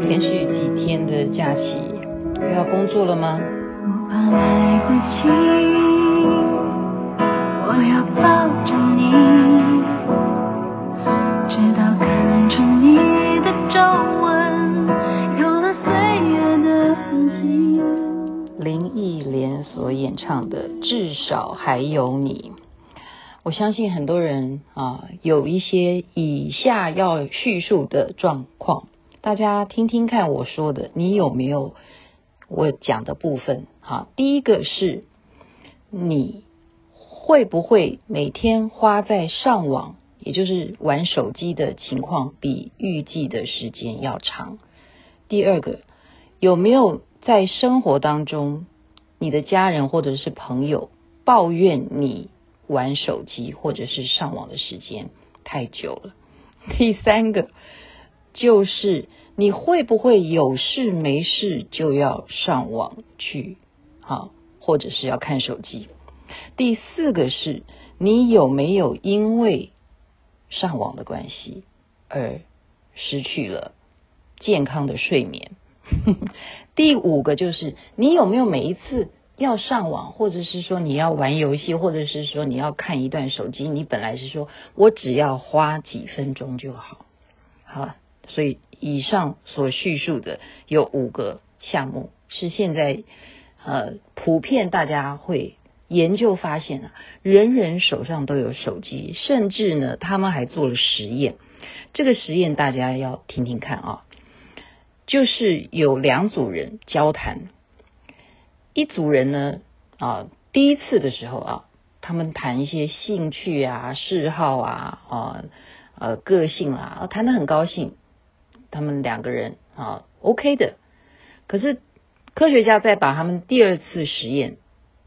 连续几天的假期又要工作了吗？我怕来不及，我要抱着你，直到看出你的皱纹有了岁月的痕迹。林忆莲所演唱的《至少还有你》，我相信很多人啊，有一些以下要叙述的状况。大家听听看我说的，你有没有我讲的部分？好，第一个是你会不会每天花在上网，也就是玩手机的情况比预计的时间要长？第二个，有没有在生活当中，你的家人或者是朋友抱怨你玩手机或者是上网的时间太久了？第三个。就是你会不会有事没事就要上网去，好，或者是要看手机？第四个是你有没有因为上网的关系而失去了健康的睡眠？第五个就是你有没有每一次要上网，或者是说你要玩游戏，或者是说你要看一段手机，你本来是说我只要花几分钟就好，好。所以，以上所叙述的有五个项目，是现在呃普遍大家会研究发现啊，人人手上都有手机，甚至呢，他们还做了实验。这个实验大家要听听看啊，就是有两组人交谈，一组人呢啊，第一次的时候啊，他们谈一些兴趣啊、嗜好啊、啊呃个性啊，谈得很高兴。他们两个人啊，OK 的。可是科学家在把他们第二次实验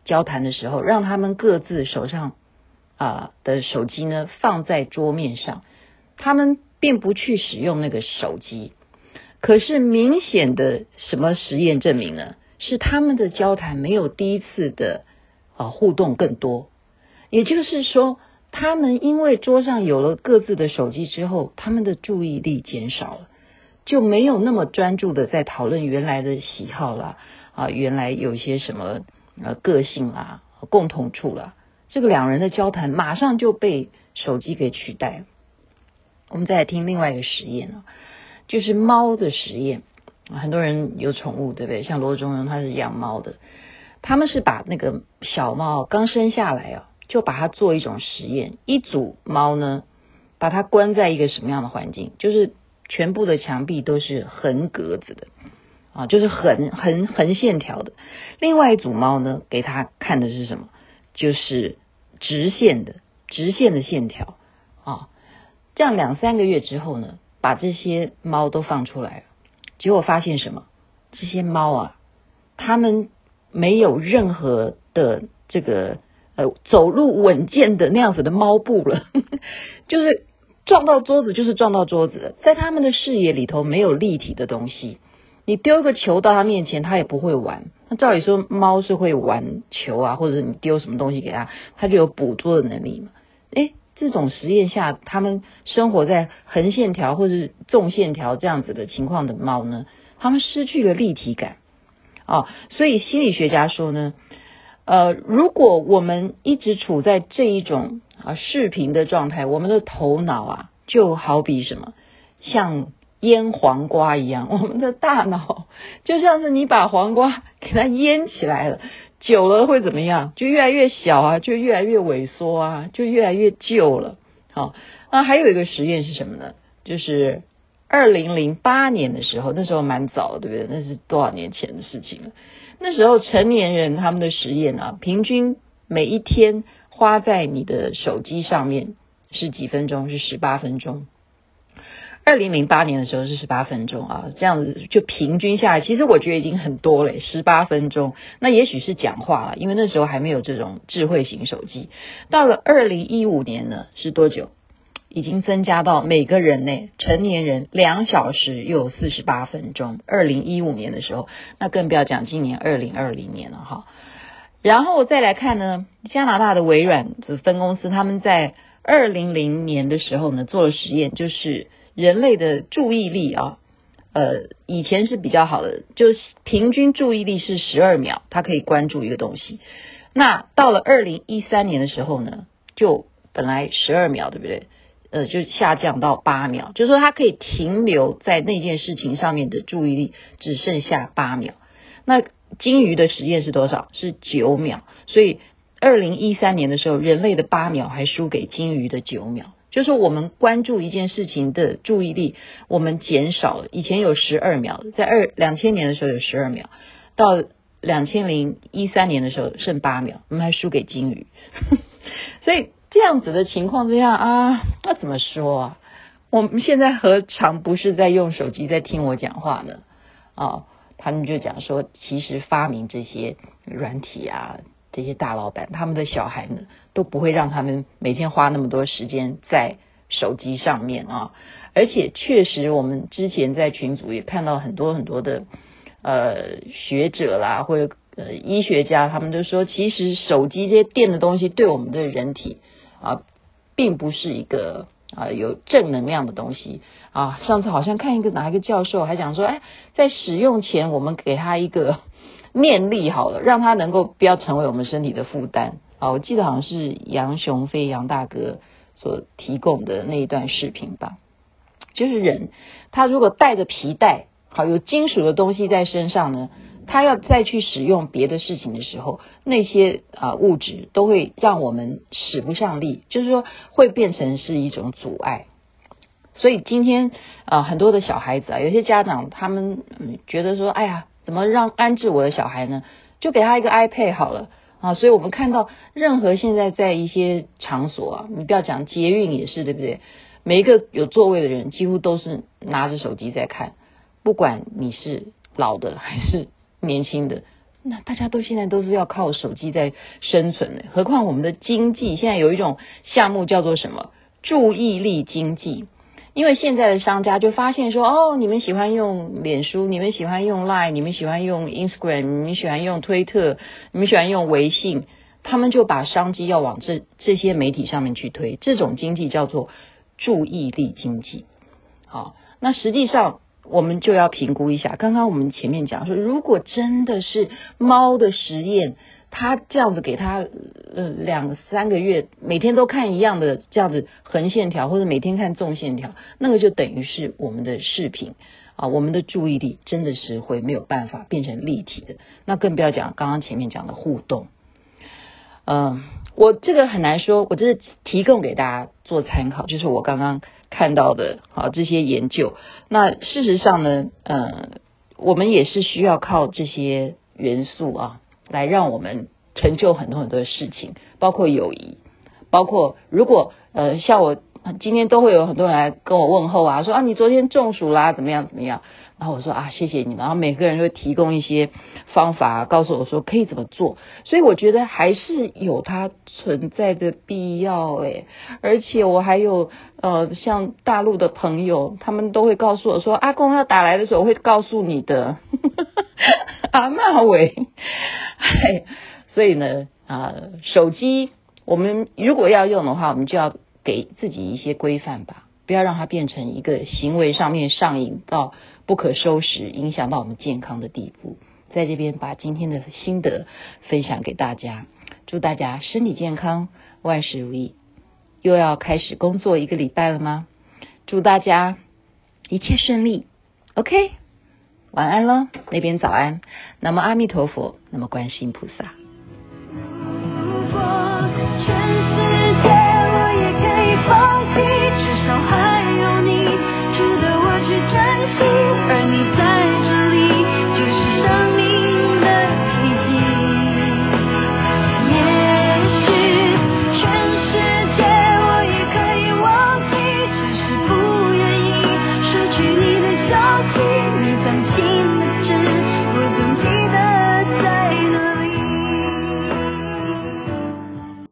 交谈的时候，让他们各自手上啊的手机呢放在桌面上，他们并不去使用那个手机。可是明显的什么实验证明呢？是他们的交谈没有第一次的啊互动更多。也就是说，他们因为桌上有了各自的手机之后，他们的注意力减少了。就没有那么专注的在讨论原来的喜好啦，啊，原来有些什么呃个性啦、共同处啦，这个两人的交谈马上就被手机给取代。我们再来听另外一个实验啊，就是猫的实验。很多人有宠物，对不对？像罗中庸他是养猫的，他们是把那个小猫刚生下来啊，就把它做一种实验。一组猫呢，把它关在一个什么样的环境？就是。全部的墙壁都是横格子的啊，就是横横横线条的。另外一组猫呢，给他看的是什么？就是直线的直线的线条啊。这样两三个月之后呢，把这些猫都放出来了，结果发现什么？这些猫啊，它们没有任何的这个呃走路稳健的那样子的猫步了，就是。撞到桌子就是撞到桌子，在他们的视野里头没有立体的东西。你丢个球到他面前，他也不会玩。那照理说，猫是会玩球啊，或者你丢什么东西给他，他就有捕捉的能力嘛。诶，这种实验下，他们生活在横线条或者是纵线条这样子的情况的猫呢，他们失去了立体感、哦。所以心理学家说呢，呃，如果我们一直处在这一种。啊，视频的状态，我们的头脑啊，就好比什么，像腌黄瓜一样，我们的大脑就像是你把黄瓜给它腌起来了，久了会怎么样？就越来越小啊，就越来越萎缩啊，就越来越旧了。好，那还有一个实验是什么呢？就是二零零八年的时候，那时候蛮早，对不对？那是多少年前的事情了？那时候成年人他们的实验啊，平均每一天。花在你的手机上面是几分钟？是十八分钟。二零零八年的时候是十八分钟啊，这样子就平均下来，其实我觉得已经很多了，十八分钟。那也许是讲话了，因为那时候还没有这种智慧型手机。到了二零一五年呢，是多久？已经增加到每个人呢，成年人两小时又有四十八分钟。二零一五年的时候，那更不要讲今年二零二零年了哈。然后再来看呢，加拿大的微软的分公司，他们在二零零年的时候呢做了实验，就是人类的注意力啊，呃，以前是比较好的，就是平均注意力是十二秒，他可以关注一个东西。那到了二零一三年的时候呢，就本来十二秒，对不对？就下降到八秒，就是说他可以停留在那件事情上面的注意力只剩下八秒。那鲸鱼的实验是多少？是九秒。所以二零一三年的时候，人类的八秒还输给鲸鱼的九秒。就是我们关注一件事情的注意力，我们减少了。以前有十二秒，在二两千年的时候有十二秒，到两千零一三年的时候剩八秒，我们还输给鲸鱼。所以这样子的情况之下啊，那怎么说啊？我们现在何尝不是在用手机在听我讲话呢？啊，他们就讲说，其实发明这些软体啊。这些大老板，他们的小孩呢，都不会让他们每天花那么多时间在手机上面啊。而且确实，我们之前在群组也看到很多很多的呃学者啦，或者呃医学家，他们都说，其实手机这些电的东西对我们的人体啊，并不是一个啊有正能量的东西啊。上次好像看一个哪一个教授还讲说，哎，在使用前我们给他一个。念力好了，让他能够不要成为我们身体的负担啊！我记得好像是杨雄飞杨大哥所提供的那一段视频吧。就是人，他如果带着皮带，好有金属的东西在身上呢，他要再去使用别的事情的时候，那些啊物质都会让我们使不上力，就是说会变成是一种阻碍。所以今天啊，很多的小孩子啊，有些家长他们嗯觉得说，哎呀。怎么让安置我的小孩呢？就给他一个 iPad 好了啊！所以我们看到任何现在在一些场所啊，你不要讲捷运也是对不对？每一个有座位的人几乎都是拿着手机在看，不管你是老的还是年轻的，那大家都现在都是要靠手机在生存的。何况我们的经济现在有一种项目叫做什么？注意力经济。因为现在的商家就发现说，哦，你们喜欢用脸书，你们喜欢用 Line，你们喜欢用 Instagram，你们喜欢用推特，你们喜欢用微信，他们就把商机要往这这些媒体上面去推，这种经济叫做注意力经济。好，那实际上我们就要评估一下，刚刚我们前面讲说，如果真的是猫的实验。它这样子给它呃两三个月，每天都看一样的这样子横线条，或者每天看纵线条，那个就等于是我们的视频啊，我们的注意力真的是会没有办法变成立体的。那更不要讲刚刚前面讲的互动。嗯、我这个很难说，我这是提供给大家做参考，就是我刚刚看到的啊这些研究。那事实上呢，呃，我们也是需要靠这些元素啊。来让我们成就很多很多的事情，包括友谊，包括如果呃像我今天都会有很多人来跟我问候啊，说啊你昨天中暑啦，怎么样怎么样？然后我说啊谢谢你，然后每个人会提供一些方法，告诉我说可以怎么做。所以我觉得还是有它存在的必要诶，而且我还有呃像大陆的朋友，他们都会告诉我说阿公要打来的时候我会告诉你的，阿妈喂。哎，所以呢，啊、手机我们如果要用的话，我们就要给自己一些规范吧，不要让它变成一个行为上面上瘾到不可收拾，影响到我们健康的地步。在这边把今天的心得分享给大家，祝大家身体健康，万事如意。又要开始工作一个礼拜了吗？祝大家一切顺利。OK。晚安喽，那边早安。那么阿弥陀佛，那么观世音菩萨。